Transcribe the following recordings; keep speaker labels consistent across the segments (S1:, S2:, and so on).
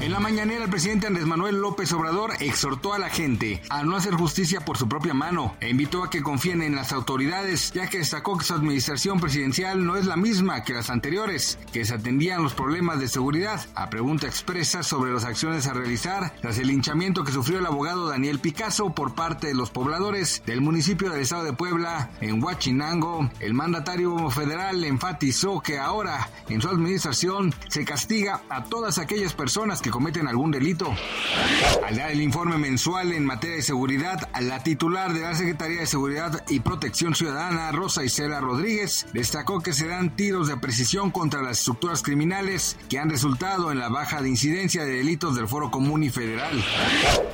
S1: En la mañanera, el presidente Andrés Manuel López Obrador exhortó a la gente a no hacer justicia por su propia mano e invitó a que confíen en las autoridades, ya que destacó que su administración presidencial no es la misma que las anteriores, que se atendían los problemas de seguridad. A pregunta expresa sobre las acciones a realizar tras el linchamiento que sufrió el abogado Daniel Picasso por parte de los pobladores del municipio del estado de Puebla, en Huachinango, el mandatario federal enfatizó que ahora, en su administración, se castiga a todas aquellas personas que cometen algún delito. Al dar el informe mensual en materia de seguridad, la titular de la Secretaría de Seguridad y Protección Ciudadana, Rosa Isela Rodríguez, destacó que se dan tiros de precisión contra las estructuras criminales que han resultado en la baja de incidencia de delitos del Foro Común y Federal.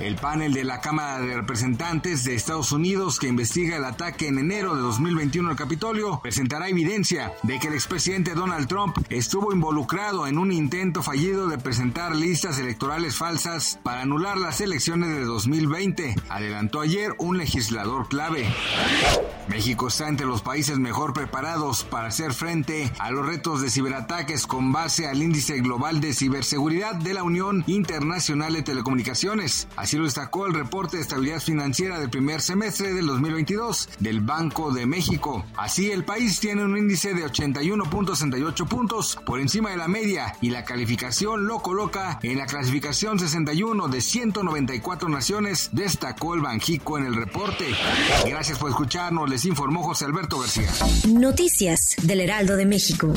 S1: El panel de la Cámara de Representantes de Estados Unidos que investiga el ataque en enero de 2021 al Capitolio presentará evidencia de que el expresidente Donald Trump estuvo involucrado en un intento fallido de presentar listas electorales falsas para anular las elecciones de 2020, adelantó ayer un legislador clave. México está entre los países mejor preparados para hacer frente a los retos de ciberataques con base al índice global de ciberseguridad de la Unión Internacional de Telecomunicaciones. Así lo destacó el reporte de estabilidad financiera del primer semestre del 2022 del Banco de México. Así, el país tiene un índice de 81.68 puntos por encima de la media y la calificación lo coloca en la clasificación 61 de 194 naciones, destacó el Banjico en el reporte. Gracias por escucharnos, les informó José Alberto García.
S2: Noticias del Heraldo de México.